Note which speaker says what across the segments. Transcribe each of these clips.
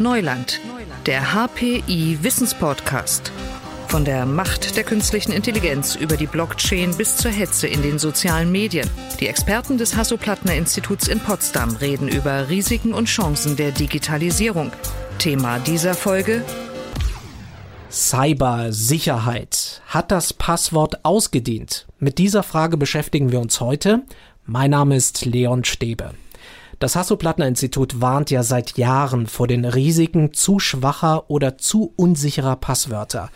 Speaker 1: Neuland, der HPI Wissenspodcast. Von der Macht der künstlichen Intelligenz über die Blockchain bis zur Hetze in den sozialen Medien. Die Experten des Hasso-Plattner-Instituts in Potsdam reden über Risiken und Chancen der Digitalisierung. Thema dieser Folge
Speaker 2: Cybersicherheit. Hat das Passwort ausgedient? Mit dieser Frage beschäftigen wir uns heute. Mein Name ist Leon Stäbe. Das Hasso-Plattner-Institut warnt ja seit Jahren vor den Risiken zu schwacher oder zu unsicherer Passwörter.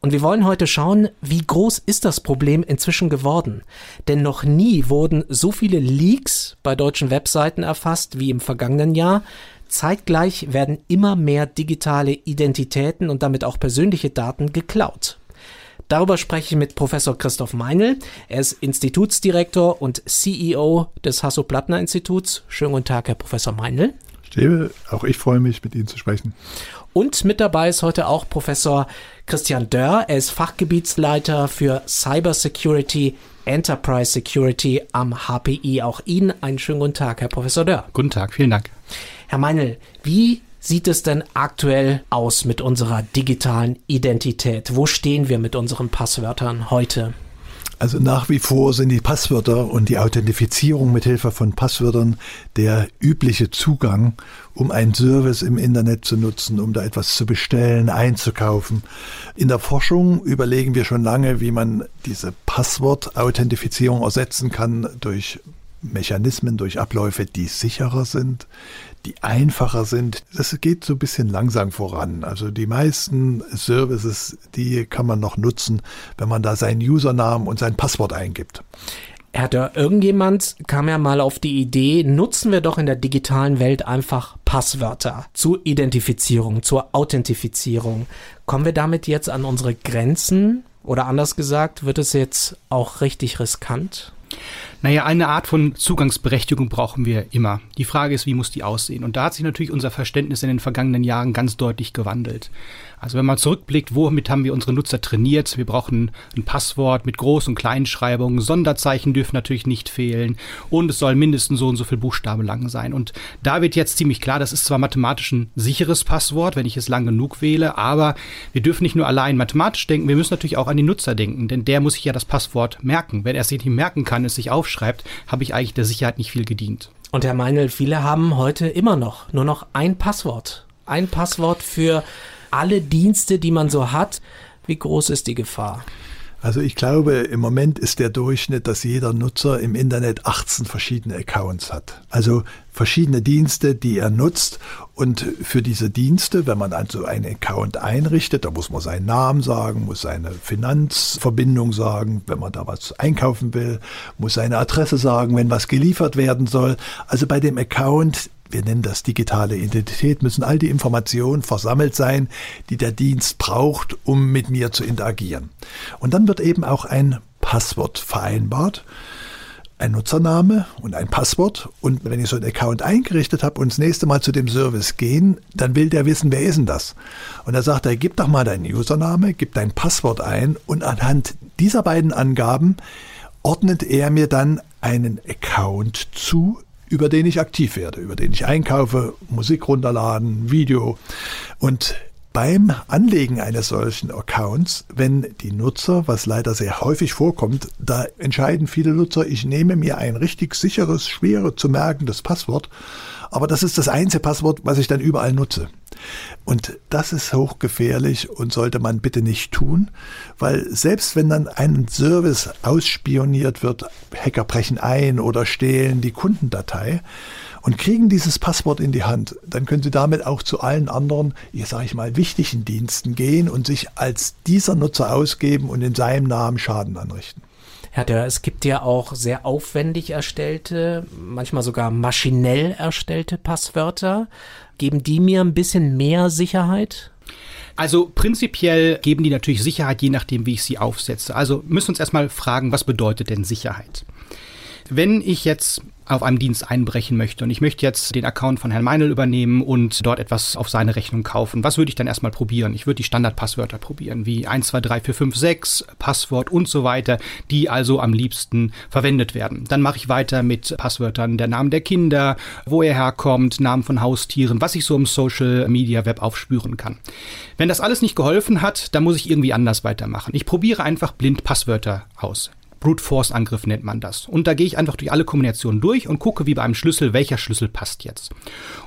Speaker 2: Und wir wollen heute schauen, wie groß ist das Problem inzwischen geworden? Denn noch nie wurden so viele Leaks bei deutschen Webseiten erfasst wie im vergangenen Jahr. Zeitgleich werden immer mehr digitale Identitäten und damit auch persönliche Daten geklaut. Darüber spreche ich mit Professor Christoph Meinl. Er ist Institutsdirektor und CEO des Hasso-Plattner-Instituts. Schönen guten Tag, Herr Professor Meinl.
Speaker 3: Stäbe, auch ich freue mich, mit Ihnen zu sprechen.
Speaker 2: Und mit dabei ist heute auch Professor Christian Dörr. Er ist Fachgebietsleiter für Cybersecurity Enterprise Security am HPI. Auch Ihnen einen schönen guten Tag, Herr Professor Dörr.
Speaker 4: Guten Tag, vielen Dank.
Speaker 2: Herr Meinl, wie sieht es denn aktuell aus mit unserer digitalen Identität? Wo stehen wir mit unseren Passwörtern heute?
Speaker 3: Also nach wie vor sind die Passwörter und die Authentifizierung mit Hilfe von Passwörtern der übliche Zugang, um einen Service im Internet zu nutzen, um da etwas zu bestellen, einzukaufen. In der Forschung überlegen wir schon lange, wie man diese Passwort-Authentifizierung ersetzen kann durch Mechanismen, durch Abläufe, die sicherer sind, die einfacher sind. Das geht so ein bisschen langsam voran. Also die meisten Services, die kann man noch nutzen, wenn man da seinen Usernamen und sein Passwort eingibt.
Speaker 2: Herr Dörr, irgendjemand kam ja mal auf die Idee, nutzen wir doch in der digitalen Welt einfach Passwörter zur Identifizierung, zur Authentifizierung. Kommen wir damit jetzt an unsere Grenzen? Oder anders gesagt, wird es jetzt auch richtig riskant?
Speaker 4: Naja, eine Art von Zugangsberechtigung brauchen wir immer. Die Frage ist, wie muss die aussehen? Und da hat sich natürlich unser Verständnis in den vergangenen Jahren ganz deutlich gewandelt. Also wenn man zurückblickt, womit haben wir unsere Nutzer trainiert? Wir brauchen ein Passwort mit Groß- und Kleinschreibungen. Sonderzeichen dürfen natürlich nicht fehlen. Und es soll mindestens so und so viel Buchstabe lang sein. Und da wird jetzt ziemlich klar, das ist zwar mathematisch ein sicheres Passwort, wenn ich es lang genug wähle, aber wir dürfen nicht nur allein mathematisch denken, wir müssen natürlich auch an den Nutzer denken, denn der muss sich ja das Passwort merken. Wenn er es nicht merken kann, es sich aufschreibt, habe ich eigentlich der Sicherheit nicht viel gedient.
Speaker 2: Und Herr Meinl, viele haben heute immer noch nur noch ein Passwort. Ein Passwort für alle Dienste, die man so hat. Wie groß ist die Gefahr?
Speaker 3: Also ich glaube, im Moment ist der Durchschnitt, dass jeder Nutzer im Internet 18 verschiedene Accounts hat. Also verschiedene Dienste, die er nutzt. Und für diese Dienste, wenn man also einen Account einrichtet, da muss man seinen Namen sagen, muss seine Finanzverbindung sagen, wenn man da was einkaufen will, muss seine Adresse sagen, wenn was geliefert werden soll. Also bei dem Account wir nennen das digitale Identität, müssen all die Informationen versammelt sein, die der Dienst braucht, um mit mir zu interagieren. Und dann wird eben auch ein Passwort vereinbart, ein Nutzername und ein Passwort. Und wenn ich so einen Account eingerichtet habe und das nächste Mal zu dem Service gehen, dann will der wissen, wer ist denn das? Und er sagt er, gib doch mal deinen Username, gib dein Passwort ein und anhand dieser beiden Angaben ordnet er mir dann einen Account zu, über den ich aktiv werde, über den ich einkaufe, Musik runterladen, Video. Und beim Anlegen eines solchen Accounts, wenn die Nutzer, was leider sehr häufig vorkommt, da entscheiden viele Nutzer, ich nehme mir ein richtig sicheres, schwere zu merkendes Passwort, aber das ist das einzige Passwort, was ich dann überall nutze. Und das ist hochgefährlich und sollte man bitte nicht tun, weil selbst wenn dann ein Service ausspioniert wird, Hacker brechen ein oder stehlen die Kundendatei und kriegen dieses Passwort in die Hand, dann können sie damit auch zu allen anderen, ich sage ich mal, wichtigen Diensten gehen und sich als dieser Nutzer ausgeben und in seinem Namen Schaden anrichten.
Speaker 2: Herr Dörr, es gibt ja auch sehr aufwendig erstellte, manchmal sogar maschinell erstellte Passwörter. Geben die mir ein bisschen mehr Sicherheit?
Speaker 4: Also prinzipiell geben die natürlich Sicherheit, je nachdem, wie ich sie aufsetze. Also müssen wir uns erstmal fragen, was bedeutet denn Sicherheit? Wenn ich jetzt auf einem Dienst einbrechen möchte und ich möchte jetzt den Account von Herrn Meinl übernehmen und dort etwas auf seine Rechnung kaufen, was würde ich dann erstmal probieren? Ich würde die Standardpasswörter probieren, wie 1, 2, 3, 4, 5, 6, Passwort und so weiter, die also am liebsten verwendet werden. Dann mache ich weiter mit Passwörtern der Namen der Kinder, wo er herkommt, Namen von Haustieren, was ich so im Social Media Web aufspüren kann. Wenn das alles nicht geholfen hat, dann muss ich irgendwie anders weitermachen. Ich probiere einfach blind Passwörter aus. Brute Force Angriff nennt man das. Und da gehe ich einfach durch alle Kombinationen durch und gucke wie bei einem Schlüssel, welcher Schlüssel passt jetzt.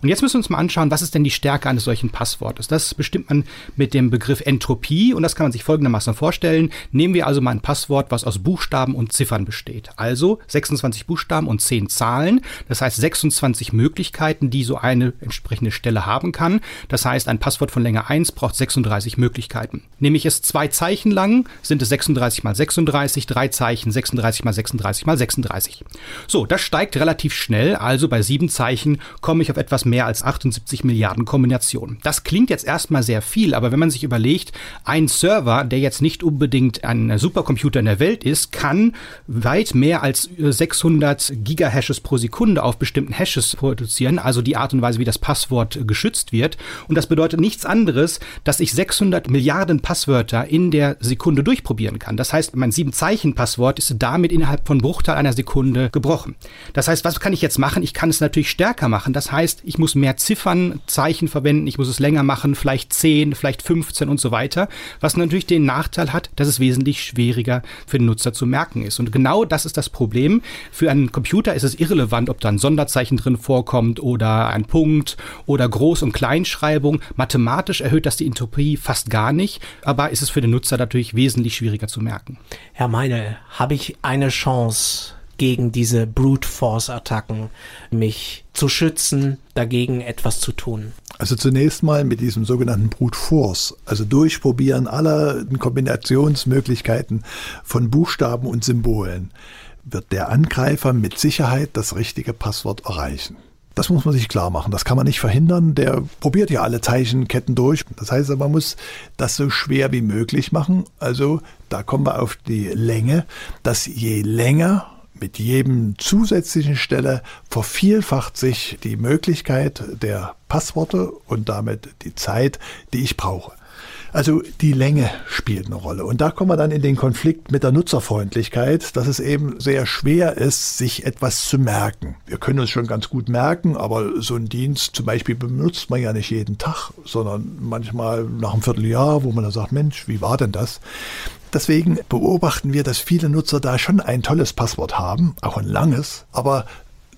Speaker 4: Und jetzt müssen wir uns mal anschauen, was ist denn die Stärke eines solchen Passwortes? Das bestimmt man mit dem Begriff Entropie und das kann man sich folgendermaßen vorstellen. Nehmen wir also mal ein Passwort, was aus Buchstaben und Ziffern besteht. Also 26 Buchstaben und 10 Zahlen. Das heißt 26 Möglichkeiten, die so eine entsprechende Stelle haben kann. Das heißt, ein Passwort von Länge 1 braucht 36 Möglichkeiten. Nehme ich es zwei Zeichen lang, sind es 36 mal 36, drei Zeichen Zeichen 36 mal 36 mal 36. So, das steigt relativ schnell, also bei sieben Zeichen komme ich auf etwas mehr als 78 Milliarden Kombinationen. Das klingt jetzt erstmal sehr viel, aber wenn man sich überlegt, ein Server, der jetzt nicht unbedingt ein Supercomputer in der Welt ist, kann weit mehr als 600 Gigahashes pro Sekunde auf bestimmten Hashes produzieren, also die Art und Weise, wie das Passwort geschützt wird. Und das bedeutet nichts anderes, dass ich 600 Milliarden Passwörter in der Sekunde durchprobieren kann. Das heißt, mein sieben Zeichen Passwort Passwort ist damit innerhalb von Bruchteil einer Sekunde gebrochen. Das heißt, was kann ich jetzt machen? Ich kann es natürlich stärker machen. Das heißt, ich muss mehr Ziffern, Zeichen verwenden, ich muss es länger machen, vielleicht 10, vielleicht 15 und so weiter, was natürlich den Nachteil hat, dass es wesentlich schwieriger für den Nutzer zu merken ist. Und genau das ist das Problem. Für einen Computer ist es irrelevant, ob da ein Sonderzeichen drin vorkommt oder ein Punkt oder Groß- und Kleinschreibung. Mathematisch erhöht das die Entropie fast gar nicht, aber ist es für den Nutzer natürlich wesentlich schwieriger zu merken.
Speaker 2: Herr Meine, habe ich eine Chance gegen diese Brute Force Attacken, mich zu schützen, dagegen etwas zu tun?
Speaker 3: Also zunächst mal mit diesem sogenannten Brute Force, also Durchprobieren aller Kombinationsmöglichkeiten von Buchstaben und Symbolen, wird der Angreifer mit Sicherheit das richtige Passwort erreichen. Das muss man sich klar machen. Das kann man nicht verhindern. Der probiert ja alle Zeichenketten durch. Das heißt, man muss das so schwer wie möglich machen. Also da kommen wir auf die Länge, dass je länger mit jedem zusätzlichen Stelle vervielfacht sich die Möglichkeit der Passworte und damit die Zeit, die ich brauche. Also die Länge spielt eine Rolle. Und da kommen wir dann in den Konflikt mit der Nutzerfreundlichkeit, dass es eben sehr schwer ist, sich etwas zu merken. Wir können uns schon ganz gut merken, aber so einen Dienst zum Beispiel benutzt man ja nicht jeden Tag, sondern manchmal nach einem Vierteljahr, wo man dann sagt, Mensch, wie war denn das? Deswegen beobachten wir, dass viele Nutzer da schon ein tolles Passwort haben, auch ein langes, aber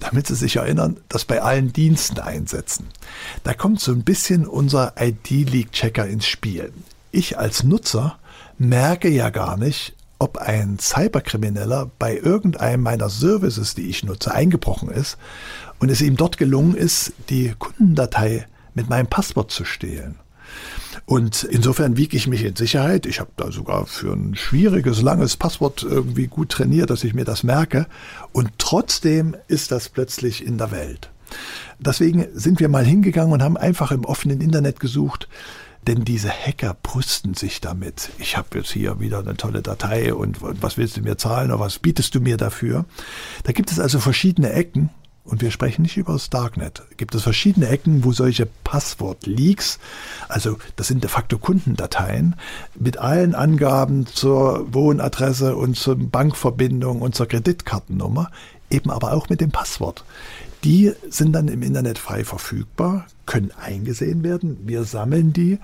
Speaker 3: damit Sie sich erinnern, das bei allen Diensten einsetzen. Da kommt so ein bisschen unser ID-Leak-Checker ins Spiel. Ich als Nutzer merke ja gar nicht, ob ein Cyberkrimineller bei irgendeinem meiner Services, die ich nutze, eingebrochen ist und es ihm dort gelungen ist, die Kundendatei mit meinem Passwort zu stehlen. Und insofern wiege ich mich in Sicherheit. Ich habe da sogar für ein schwieriges, langes Passwort irgendwie gut trainiert, dass ich mir das merke. Und trotzdem ist das plötzlich in der Welt. Deswegen sind wir mal hingegangen und haben einfach im offenen Internet gesucht, denn diese Hacker brüsten sich damit. Ich habe jetzt hier wieder eine tolle Datei und was willst du mir zahlen oder was bietest du mir dafür? Da gibt es also verschiedene Ecken und wir sprechen nicht über das Darknet. Gibt es verschiedene Ecken, wo solche Passwort-Leaks, also das sind de facto Kundendateien, mit allen Angaben zur Wohnadresse und zur Bankverbindung und zur Kreditkartennummer, eben aber auch mit dem Passwort. Die sind dann im Internet frei verfügbar, können eingesehen werden. Wir sammeln die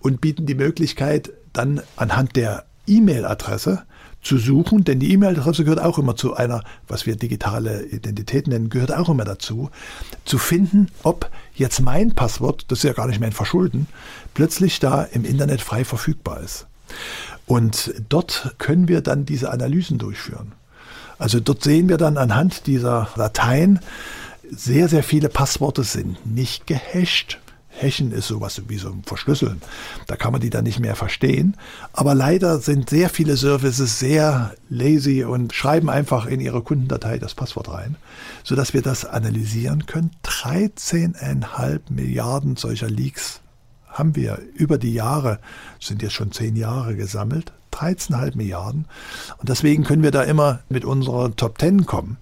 Speaker 3: und bieten die Möglichkeit, dann anhand der E-Mail-Adresse zu suchen, denn die E-Mail-Adresse gehört auch immer zu einer, was wir digitale Identität nennen, gehört auch immer dazu, zu finden, ob jetzt mein Passwort, das ist ja gar nicht mein Verschulden, plötzlich da im Internet frei verfügbar ist. Und dort können wir dann diese Analysen durchführen. Also dort sehen wir dann anhand dieser Dateien, sehr, sehr viele Passworte sind nicht gehasht. Hashen ist sowas wie so ein Verschlüsseln. Da kann man die dann nicht mehr verstehen. Aber leider sind sehr viele Services sehr lazy und schreiben einfach in ihre Kundendatei das Passwort rein, sodass wir das analysieren können. 13,5 Milliarden solcher Leaks haben wir über die Jahre, sind jetzt schon zehn Jahre gesammelt. 13,5 Milliarden. Und deswegen können wir da immer mit unserer Top 10 kommen,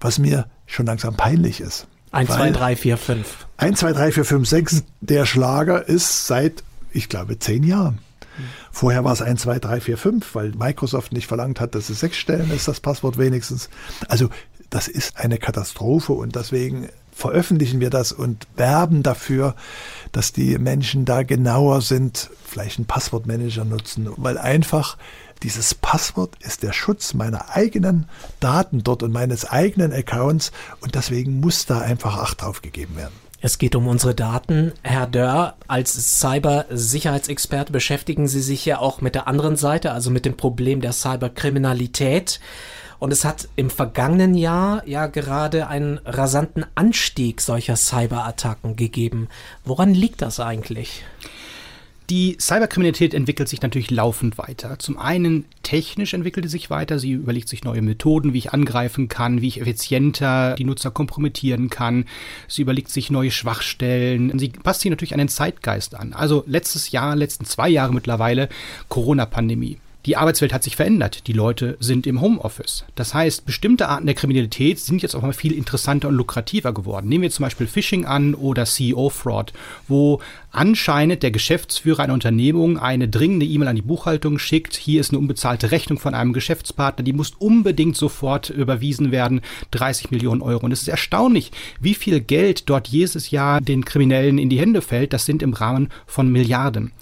Speaker 3: was mir schon langsam peinlich ist.
Speaker 2: 1, 2, 3, 4, 5.
Speaker 3: 1, 2, 3, 4, 5, 6. Der Schlager ist seit, ich glaube, zehn Jahren. Vorher war es 1, 2, 3, 4, 5, weil Microsoft nicht verlangt hat, dass es sechs Stellen ist, das Passwort wenigstens. Also das ist eine Katastrophe und deswegen veröffentlichen wir das und werben dafür, dass die Menschen da genauer sind, vielleicht einen Passwortmanager nutzen, weil einfach dieses Passwort ist der Schutz meiner eigenen Daten dort und meines eigenen Accounts und deswegen muss da einfach Acht drauf gegeben werden.
Speaker 2: Es geht um unsere Daten. Herr Dörr, als Cybersicherheitsexperte beschäftigen Sie sich ja auch mit der anderen Seite, also mit dem Problem der Cyberkriminalität. Und es hat im vergangenen Jahr ja gerade einen rasanten Anstieg solcher Cyberattacken gegeben. Woran liegt das eigentlich?
Speaker 4: Die Cyberkriminalität entwickelt sich natürlich laufend weiter. Zum einen technisch entwickelt sie sich weiter. Sie überlegt sich neue Methoden, wie ich angreifen kann, wie ich effizienter die Nutzer kompromittieren kann. Sie überlegt sich neue Schwachstellen. Sie passt sich natürlich an den Zeitgeist an. Also letztes Jahr, letzten zwei Jahre mittlerweile Corona-Pandemie. Die Arbeitswelt hat sich verändert. Die Leute sind im Homeoffice. Das heißt, bestimmte Arten der Kriminalität sind jetzt auch mal viel interessanter und lukrativer geworden. Nehmen wir zum Beispiel Phishing an oder CEO-Fraud, wo anscheinend der Geschäftsführer einer Unternehmung eine dringende E-Mail an die Buchhaltung schickt. Hier ist eine unbezahlte Rechnung von einem Geschäftspartner, die muss unbedingt sofort überwiesen werden. 30 Millionen Euro. Und es ist erstaunlich, wie viel Geld dort jedes Jahr den Kriminellen in die Hände fällt. Das sind im Rahmen von Milliarden.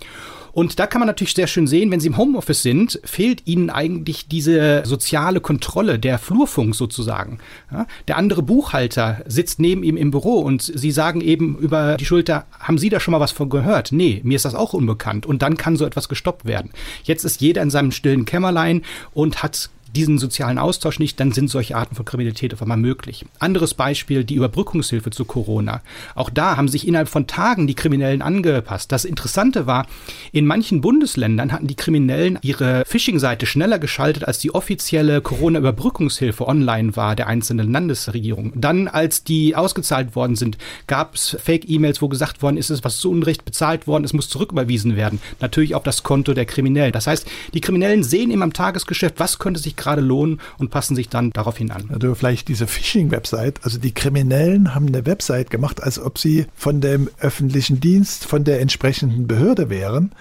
Speaker 4: Und da kann man natürlich sehr schön sehen, wenn sie im Homeoffice sind, fehlt ihnen eigentlich diese soziale Kontrolle, der Flurfunk sozusagen. Ja, der andere Buchhalter sitzt neben ihm im Büro und sie sagen eben über die Schulter, haben Sie da schon mal was von gehört? Nee, mir ist das auch unbekannt. Und dann kann so etwas gestoppt werden. Jetzt ist jeder in seinem stillen Kämmerlein und hat diesen sozialen Austausch nicht, dann sind solche Arten von Kriminalität auf einmal möglich. Anderes Beispiel, die Überbrückungshilfe zu Corona. Auch da haben sich innerhalb von Tagen die Kriminellen angepasst. Das Interessante war, in manchen Bundesländern hatten die Kriminellen ihre Phishing-Seite schneller geschaltet, als die offizielle Corona-Überbrückungshilfe online war der einzelnen Landesregierung. Dann, als die ausgezahlt worden sind, gab es Fake-E-Mails, wo gesagt worden ist, es ist was zu Unrecht bezahlt worden, es muss zurücküberwiesen werden. Natürlich auf das Konto der Kriminellen. Das heißt, die Kriminellen sehen immer im Tagesgeschäft, was könnte sich gerade lohnen und passen sich dann daraufhin an.
Speaker 3: Also vielleicht diese Phishing-Website, also die Kriminellen haben eine Website gemacht, als ob sie von dem öffentlichen Dienst, von der entsprechenden Behörde wären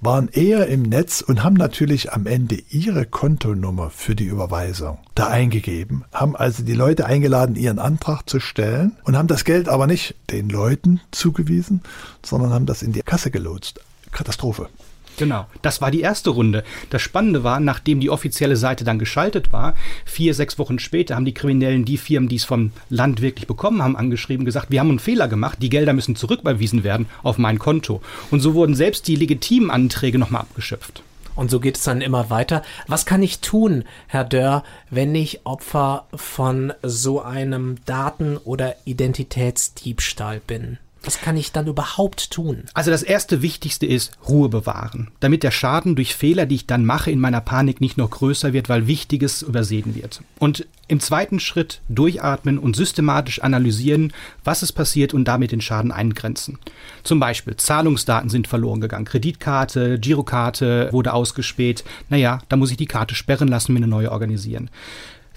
Speaker 3: waren eher im Netz und haben natürlich am Ende ihre Kontonummer für die Überweisung da eingegeben, haben also die Leute eingeladen, ihren Antrag zu stellen und haben das Geld aber nicht den Leuten zugewiesen, sondern haben das in die Kasse gelotst. Katastrophe.
Speaker 4: Genau, das war die erste Runde. Das Spannende war, nachdem die offizielle Seite dann geschaltet war, vier, sechs Wochen später haben die Kriminellen die Firmen, die es vom Land wirklich bekommen haben, angeschrieben, gesagt, wir haben einen Fehler gemacht, die Gelder müssen zurücküberwiesen werden auf mein Konto. Und so wurden selbst die legitimen Anträge nochmal abgeschöpft.
Speaker 2: Und so geht es dann immer weiter. Was kann ich tun, Herr Dörr, wenn ich Opfer von so einem Daten- oder Identitätsdiebstahl bin? Was kann ich dann überhaupt tun?
Speaker 4: Also das erste Wichtigste ist Ruhe bewahren, damit der Schaden durch Fehler, die ich dann mache, in meiner Panik nicht noch größer wird, weil Wichtiges übersehen wird. Und im zweiten Schritt durchatmen und systematisch analysieren, was ist passiert und damit den Schaden eingrenzen. Zum Beispiel Zahlungsdaten sind verloren gegangen, Kreditkarte, Girokarte wurde ausgespäht. Naja, da muss ich die Karte sperren lassen, mir eine neue organisieren.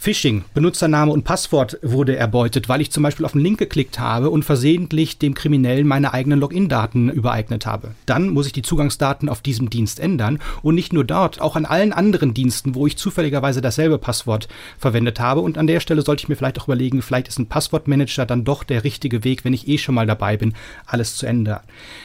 Speaker 4: Phishing, Benutzername und Passwort wurde erbeutet, weil ich zum Beispiel auf einen Link geklickt habe und versehentlich dem Kriminellen meine eigenen Login-Daten übereignet habe. Dann muss ich die Zugangsdaten auf diesem Dienst ändern und nicht nur dort, auch an allen anderen Diensten, wo ich zufälligerweise dasselbe Passwort verwendet habe. Und an der Stelle sollte ich mir vielleicht auch überlegen, vielleicht ist ein Passwortmanager dann doch der richtige Weg, wenn ich eh schon mal dabei bin, alles zu ändern.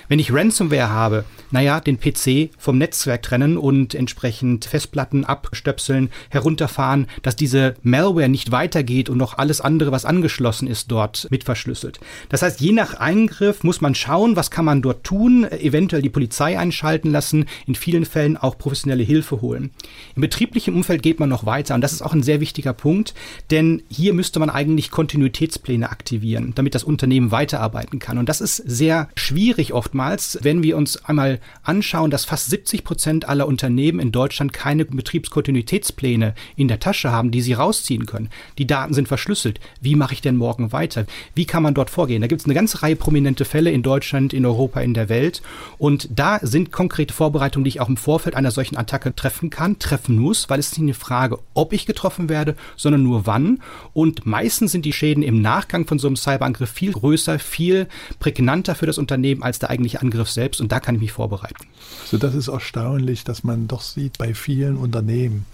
Speaker 4: Wenn ich Ransomware habe, naja, den PC vom Netzwerk trennen und entsprechend Festplatten abstöpseln, herunterfahren, dass diese Malware nicht weitergeht und noch alles andere, was angeschlossen ist, dort mit verschlüsselt. Das heißt, je nach Eingriff muss man schauen, was kann man dort tun, eventuell die Polizei einschalten lassen, in vielen Fällen auch professionelle Hilfe holen. Im betrieblichen Umfeld geht man noch weiter und das ist auch ein sehr wichtiger Punkt, denn hier müsste man eigentlich Kontinuitätspläne aktivieren, damit das Unternehmen weiterarbeiten kann. Und das ist sehr schwierig oftmals, wenn wir uns einmal anschauen, dass fast 70 Prozent aller Unternehmen in Deutschland keine Betriebskontinuitätspläne in der Tasche haben, die sie raus rausziehen können. Die Daten sind verschlüsselt. Wie mache ich denn morgen weiter? Wie kann man dort vorgehen? Da gibt es eine ganze Reihe prominente Fälle in Deutschland, in Europa, in der Welt. Und da sind konkrete Vorbereitungen, die ich auch im Vorfeld einer solchen Attacke treffen kann, treffen muss, weil es nicht eine Frage, ob ich getroffen werde, sondern nur wann. Und meistens sind die Schäden im Nachgang von so einem Cyberangriff viel größer, viel prägnanter für das Unternehmen als der eigentliche Angriff selbst. Und da kann ich mich vorbereiten.
Speaker 3: So, das ist erstaunlich, dass man doch sieht bei vielen Unternehmen,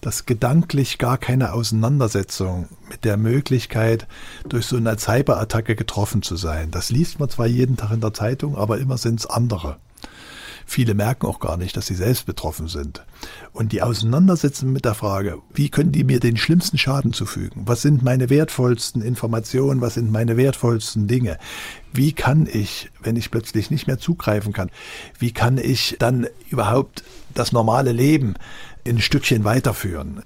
Speaker 3: dass gedanklich gar keine Auseinandersetzung mit der Möglichkeit, durch so eine Cyberattacke getroffen zu sein. Das liest man zwar jeden Tag in der Zeitung, aber immer sind es andere. Viele merken auch gar nicht, dass sie selbst betroffen sind. Und die Auseinandersetzung mit der Frage, wie können die mir den schlimmsten Schaden zufügen? Was sind meine wertvollsten Informationen? Was sind meine wertvollsten Dinge? Wie kann ich, wenn ich plötzlich nicht mehr zugreifen kann, wie kann ich dann überhaupt das normale Leben ein Stückchen weiterführen?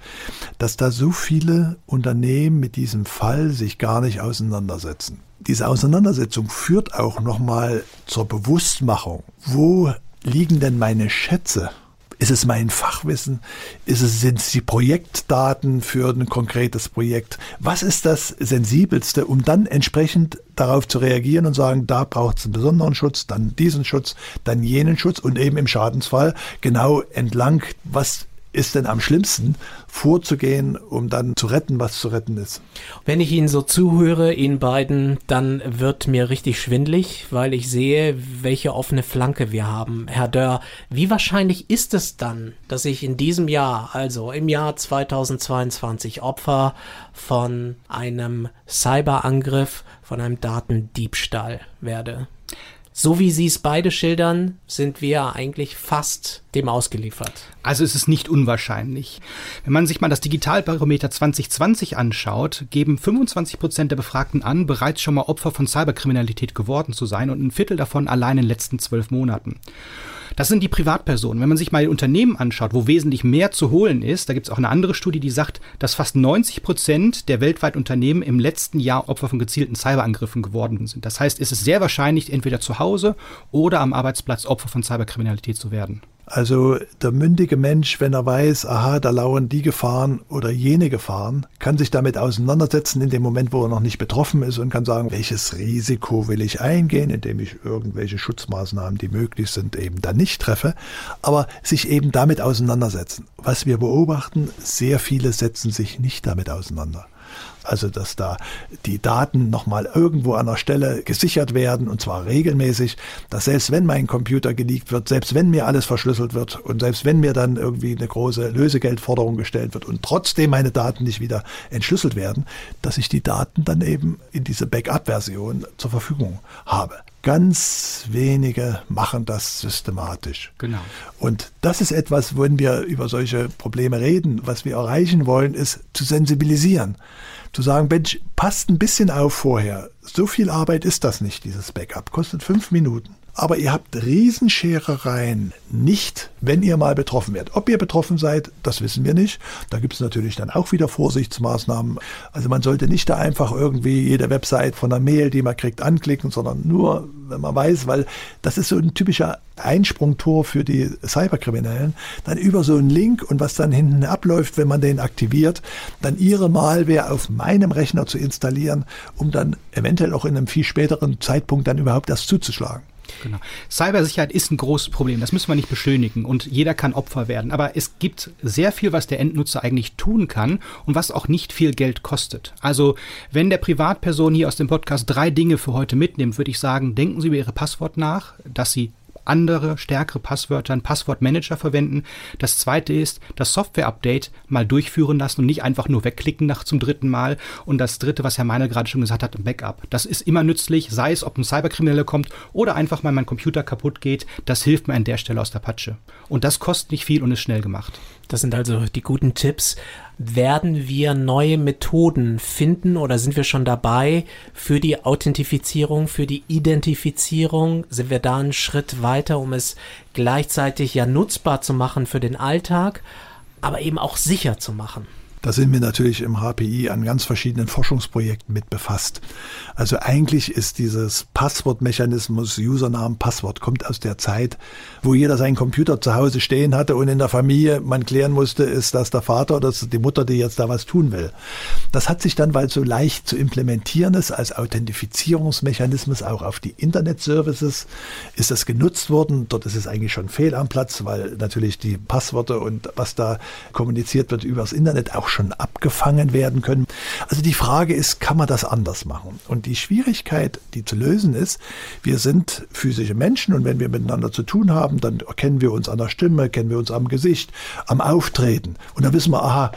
Speaker 3: Dass da so viele Unternehmen mit diesem Fall sich gar nicht auseinandersetzen. Diese Auseinandersetzung führt auch nochmal zur Bewusstmachung. Wo liegen denn meine Schätze? Ist es mein Fachwissen? Ist es, sind es die Projektdaten für ein konkretes Projekt? Was ist das Sensibelste, um dann entsprechend darauf zu reagieren und sagen, da braucht es einen besonderen Schutz, dann diesen Schutz, dann jenen Schutz und eben im Schadensfall genau entlang, was ist denn am schlimmsten, vorzugehen, um dann zu retten, was zu retten ist.
Speaker 2: Wenn ich Ihnen so zuhöre, Ihnen beiden, dann wird mir richtig schwindlig, weil ich sehe, welche offene Flanke wir haben. Herr Dörr, wie wahrscheinlich ist es dann, dass ich in diesem Jahr, also im Jahr 2022, Opfer von einem Cyberangriff, von einem Datendiebstahl werde? So wie Sie es beide schildern, sind wir eigentlich fast dem ausgeliefert.
Speaker 4: Also es ist nicht unwahrscheinlich. Wenn man sich mal das Digitalbarometer 2020 anschaut, geben 25 Prozent der Befragten an, bereits schon mal Opfer von Cyberkriminalität geworden zu sein und ein Viertel davon allein in den letzten zwölf Monaten. Das sind die Privatpersonen. Wenn man sich mal Unternehmen anschaut, wo wesentlich mehr zu holen ist, da gibt es auch eine andere Studie, die sagt, dass fast 90 Prozent der weltweiten Unternehmen im letzten Jahr Opfer von gezielten Cyberangriffen geworden sind. Das heißt, es ist sehr wahrscheinlich, entweder zu Hause oder am Arbeitsplatz Opfer von Cyberkriminalität zu werden.
Speaker 3: Also der mündige Mensch, wenn er weiß, aha, da lauern die Gefahren oder jene Gefahren, kann sich damit auseinandersetzen in dem Moment, wo er noch nicht betroffen ist und kann sagen, welches Risiko will ich eingehen, indem ich irgendwelche Schutzmaßnahmen, die möglich sind, eben dann nicht treffe, aber sich eben damit auseinandersetzen. Was wir beobachten, sehr viele setzen sich nicht damit auseinander. Also dass da die Daten nochmal irgendwo an der Stelle gesichert werden und zwar regelmäßig, dass selbst wenn mein Computer geleakt wird, selbst wenn mir alles verschlüsselt wird und selbst wenn mir dann irgendwie eine große Lösegeldforderung gestellt wird und trotzdem meine Daten nicht wieder entschlüsselt werden, dass ich die Daten dann eben in diese Backup-Version zur Verfügung habe. Ganz wenige machen das systematisch.
Speaker 4: Genau.
Speaker 3: Und das ist etwas, wenn wir über solche Probleme reden, was wir erreichen wollen, ist zu sensibilisieren zu sagen, Mensch, passt ein bisschen auf vorher. So viel Arbeit ist das nicht, dieses Backup. Kostet fünf Minuten. Aber ihr habt Riesenscherereien nicht, wenn ihr mal betroffen werdet. Ob ihr betroffen seid, das wissen wir nicht. Da gibt es natürlich dann auch wieder Vorsichtsmaßnahmen. Also man sollte nicht da einfach irgendwie jede Website von der Mail, die man kriegt, anklicken, sondern nur, wenn man weiß, weil das ist so ein typischer Einsprungtor für die Cyberkriminellen, dann über so einen Link und was dann hinten abläuft, wenn man den aktiviert, dann ihre Malware auf meinem Rechner zu installieren, um dann eventuell auch in einem viel späteren Zeitpunkt dann überhaupt erst zuzuschlagen.
Speaker 4: Genau. Cybersicherheit ist ein großes Problem, das müssen wir nicht beschönigen und jeder kann Opfer werden. Aber es gibt sehr viel, was der Endnutzer eigentlich tun kann und was auch nicht viel Geld kostet. Also, wenn der Privatperson hier aus dem Podcast drei Dinge für heute mitnimmt, würde ich sagen, denken Sie über Ihre Passwort nach, dass Sie andere, stärkere Passwörter, einen Passwortmanager verwenden. Das zweite ist, das Software-Update mal durchführen lassen und nicht einfach nur wegklicken nach zum dritten Mal. Und das dritte, was Herr Meiner gerade schon gesagt hat, ein Backup. Das ist immer nützlich, sei es, ob ein Cyberkrimineller kommt oder einfach mal mein Computer kaputt geht. Das hilft mir an der Stelle aus der Patsche. Und das kostet nicht viel und ist schnell gemacht.
Speaker 2: Das sind also die guten Tipps. Werden wir neue Methoden finden oder sind wir schon dabei für die Authentifizierung, für die Identifizierung? Sind wir da einen Schritt weiter, um es gleichzeitig ja nutzbar zu machen für den Alltag, aber eben auch sicher zu machen?
Speaker 3: Da sind wir natürlich im HPI an ganz verschiedenen Forschungsprojekten mit befasst. Also eigentlich ist dieses Passwortmechanismus, Username, Passwort, kommt aus der Zeit, wo jeder seinen Computer zu Hause stehen hatte und in der Familie man klären musste, ist das der Vater oder ist die Mutter, die jetzt da was tun will. Das hat sich dann, weil es so leicht zu implementieren ist, als Authentifizierungsmechanismus auch auf die Internet-Services ist das genutzt worden. Dort ist es eigentlich schon fehl am Platz, weil natürlich die Passworte und was da kommuniziert wird übers Internet auch schon abgefangen werden können. Also die Frage ist, kann man das anders machen? Und die Schwierigkeit, die zu lösen ist, wir sind physische Menschen und wenn wir miteinander zu tun haben, dann erkennen wir uns an der Stimme, kennen wir uns am Gesicht, am Auftreten. Und dann wissen wir, aha,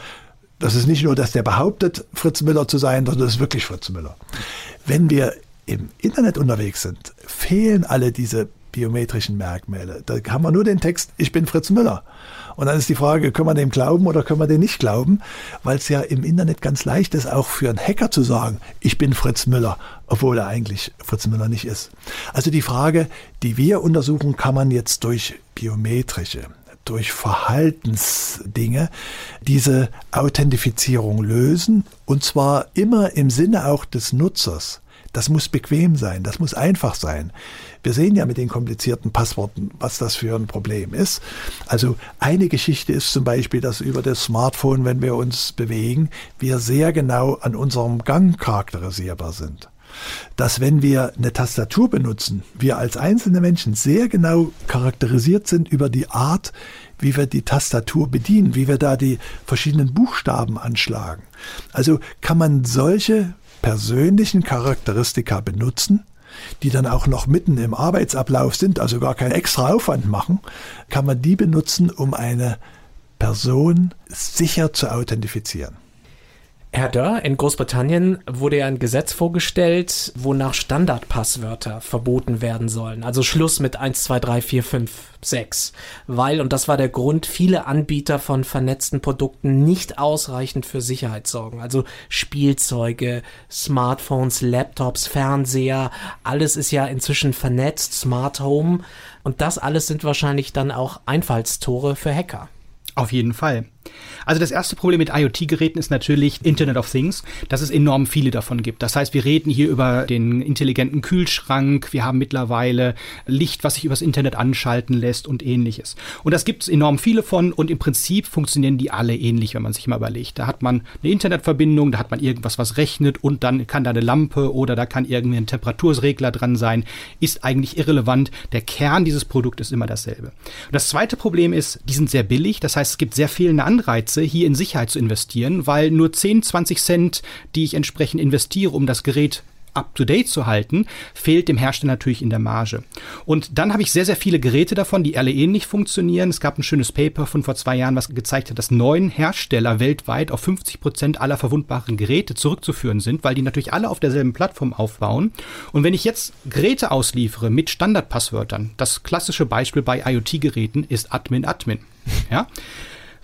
Speaker 3: das ist nicht nur, dass der behauptet, Fritz Müller zu sein, sondern das ist wirklich Fritz Müller. Wenn wir im Internet unterwegs sind, fehlen alle diese biometrischen Merkmale. Da haben wir nur den Text, ich bin Fritz Müller. Und dann ist die Frage, können wir dem glauben oder können wir dem nicht glauben? Weil es ja im Internet ganz leicht ist, auch für einen Hacker zu sagen, ich bin Fritz Müller, obwohl er eigentlich Fritz Müller nicht ist. Also die Frage, die wir untersuchen, kann man jetzt durch biometrische, durch Verhaltensdinge diese Authentifizierung lösen und zwar immer im Sinne auch des Nutzers. Das muss bequem sein, das muss einfach sein. Wir sehen ja mit den komplizierten Passworten, was das für ein Problem ist. Also eine Geschichte ist zum Beispiel, dass über das Smartphone, wenn wir uns bewegen, wir sehr genau an unserem Gang charakterisierbar sind dass wenn wir eine Tastatur benutzen, wir als einzelne Menschen sehr genau charakterisiert sind über die Art, wie wir die Tastatur bedienen, wie wir da die verschiedenen Buchstaben anschlagen. Also kann man solche persönlichen Charakteristika benutzen, die dann auch noch mitten im Arbeitsablauf sind, also gar keinen extra Aufwand machen, kann man die benutzen, um eine Person sicher zu authentifizieren.
Speaker 2: Herr Dörr, in Großbritannien wurde ja ein Gesetz vorgestellt, wonach Standardpasswörter verboten werden sollen. Also Schluss mit 1, 2, 3, 4, 5, 6. Weil, und das war der Grund, viele Anbieter von vernetzten Produkten nicht ausreichend für Sicherheit sorgen. Also Spielzeuge, Smartphones, Laptops, Fernseher, alles ist ja inzwischen vernetzt, Smart Home. Und das alles sind wahrscheinlich dann auch Einfallstore für Hacker.
Speaker 4: Auf jeden Fall. Also das erste Problem mit IoT-Geräten ist natürlich Internet of Things, dass es enorm viele davon gibt. Das heißt, wir reden hier über den intelligenten Kühlschrank, wir haben mittlerweile Licht, was sich übers Internet anschalten lässt und ähnliches. Und das gibt es enorm viele von und im Prinzip funktionieren die alle ähnlich, wenn man sich mal überlegt. Da hat man eine Internetverbindung, da hat man irgendwas, was rechnet und dann kann da eine Lampe oder da kann irgendwie ein Temperaturregler dran sein. Ist eigentlich irrelevant. Der Kern dieses Produkts ist immer dasselbe. Und das zweite Problem ist, die sind sehr billig. Das heißt, es gibt sehr fehlende Anreize, hier in Sicherheit zu investieren, weil nur 10, 20 Cent, die ich entsprechend investiere, um das Gerät up-to-date zu halten, fehlt dem Hersteller natürlich in der Marge. Und dann habe ich sehr, sehr viele Geräte davon, die alle ähnlich funktionieren. Es gab ein schönes Paper von vor zwei Jahren, was gezeigt hat, dass neun Hersteller weltweit auf 50 Prozent aller verwundbaren Geräte zurückzuführen sind, weil die natürlich alle auf derselben Plattform aufbauen. Und wenn ich jetzt Geräte ausliefere mit Standardpasswörtern, das klassische Beispiel bei IoT-Geräten ist Admin Admin. Ja?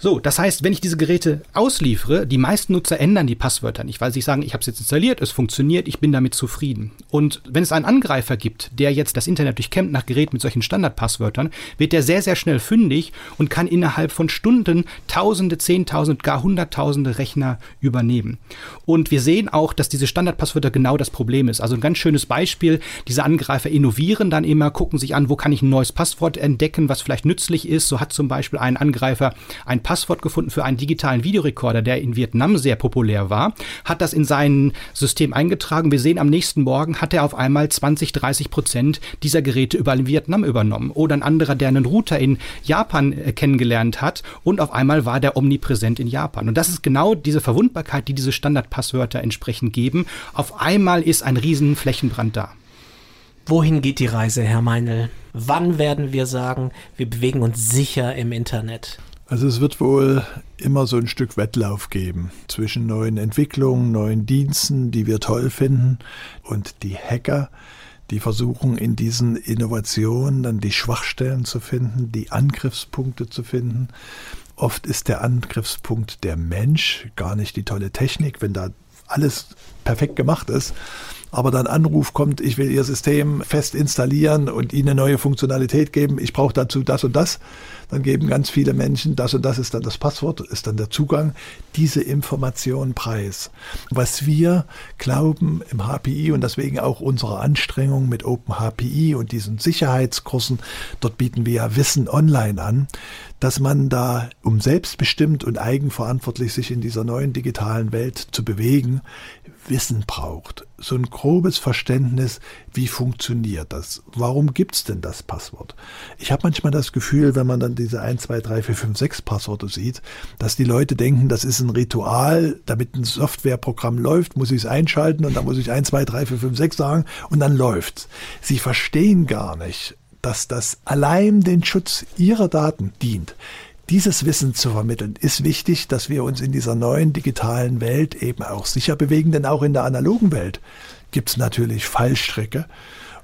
Speaker 4: So, das heißt, wenn ich diese Geräte ausliefere, die meisten Nutzer ändern die Passwörter nicht, weil sie sagen, ich habe es jetzt installiert, es funktioniert, ich bin damit zufrieden. Und wenn es einen Angreifer gibt, der jetzt das Internet durchkämmt nach Geräten mit solchen Standardpasswörtern, wird der sehr, sehr schnell fündig und kann innerhalb von Stunden Tausende, Zehntausend, gar Hunderttausende Rechner übernehmen. Und wir sehen auch, dass diese Standardpasswörter genau das Problem ist. Also ein ganz schönes Beispiel, diese Angreifer innovieren dann immer, gucken sich an, wo kann ich ein neues Passwort entdecken, was vielleicht nützlich ist. So hat zum Beispiel ein Angreifer ein Passwort Passwort gefunden für einen digitalen Videorekorder, der in Vietnam sehr populär war, hat das in sein System eingetragen. Wir sehen am nächsten Morgen hat er auf einmal 20, 30 Prozent dieser Geräte überall in Vietnam übernommen. Oder ein anderer, der einen Router in Japan äh, kennengelernt hat und auf einmal war der omnipräsent in Japan. Und das ist genau diese Verwundbarkeit, die diese Standardpasswörter entsprechend geben. Auf einmal ist ein riesen Flächenbrand da.
Speaker 2: Wohin geht die Reise, Herr Meinl? Wann werden wir sagen, wir bewegen uns sicher im Internet?
Speaker 3: Also es wird wohl immer so ein Stück Wettlauf geben zwischen neuen Entwicklungen, neuen Diensten, die wir toll finden, und die Hacker, die versuchen in diesen Innovationen dann die Schwachstellen zu finden, die Angriffspunkte zu finden. Oft ist der Angriffspunkt der Mensch, gar nicht die tolle Technik, wenn da alles perfekt gemacht ist. aber dann Anruf kommt, ich will Ihr System fest installieren und Ihnen eine neue Funktionalität geben, ich brauche dazu das und das, dann geben ganz viele Menschen, das und das ist dann das Passwort, ist dann der Zugang, diese Information preis. Was wir glauben im HPI und deswegen auch unsere Anstrengung mit Open HPI und diesen Sicherheitskursen, dort bieten wir ja Wissen online an, dass man da, um selbstbestimmt und eigenverantwortlich sich in dieser neuen digitalen Welt zu bewegen, Wissen braucht. So ein grobes Verständnis, wie funktioniert das? Warum gibt's denn das Passwort? Ich habe manchmal das Gefühl, wenn man dann diese 1, 2, 3, 4, 5, 6 Passworte sieht, dass die Leute denken, das ist ein Ritual, damit ein Softwareprogramm läuft, muss ich es einschalten und dann muss ich 1, 2, 3, 4, 5, 6 sagen und dann läuft's. Sie verstehen gar nicht, dass das allein den Schutz ihrer Daten dient. Dieses Wissen zu vermitteln, ist wichtig, dass wir uns in dieser neuen digitalen Welt eben auch sicher bewegen, denn auch in der analogen Welt gibt es natürlich Fallstricke.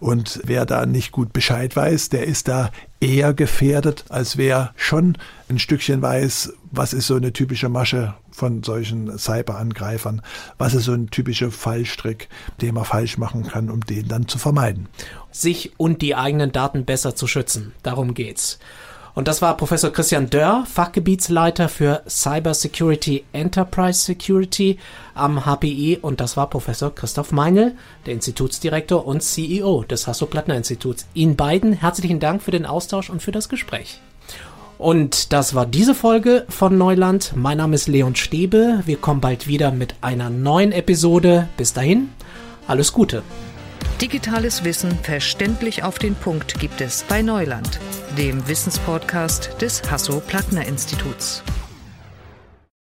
Speaker 3: Und wer da nicht gut Bescheid weiß, der ist da eher gefährdet, als wer schon ein Stückchen weiß, was ist so eine typische Masche von solchen Cyberangreifern, was ist so ein typischer Fallstrick, den man falsch machen kann, um den dann zu vermeiden.
Speaker 2: Sich und die eigenen Daten besser zu schützen, darum geht's. Und das war Professor Christian Dörr, Fachgebietsleiter für Cyber Security Enterprise Security am HPI. Und das war Professor Christoph Meinl, der Institutsdirektor und CEO des Hasso-Plattner-Instituts. Ihnen beiden herzlichen Dank für den Austausch und für das Gespräch. Und das war diese Folge von Neuland. Mein Name ist Leon Stäbe. Wir kommen bald wieder mit einer neuen Episode. Bis dahin, alles Gute.
Speaker 1: Digitales Wissen verständlich auf den Punkt gibt es bei Neuland, dem Wissenspodcast des Hasso-Plattner-Instituts.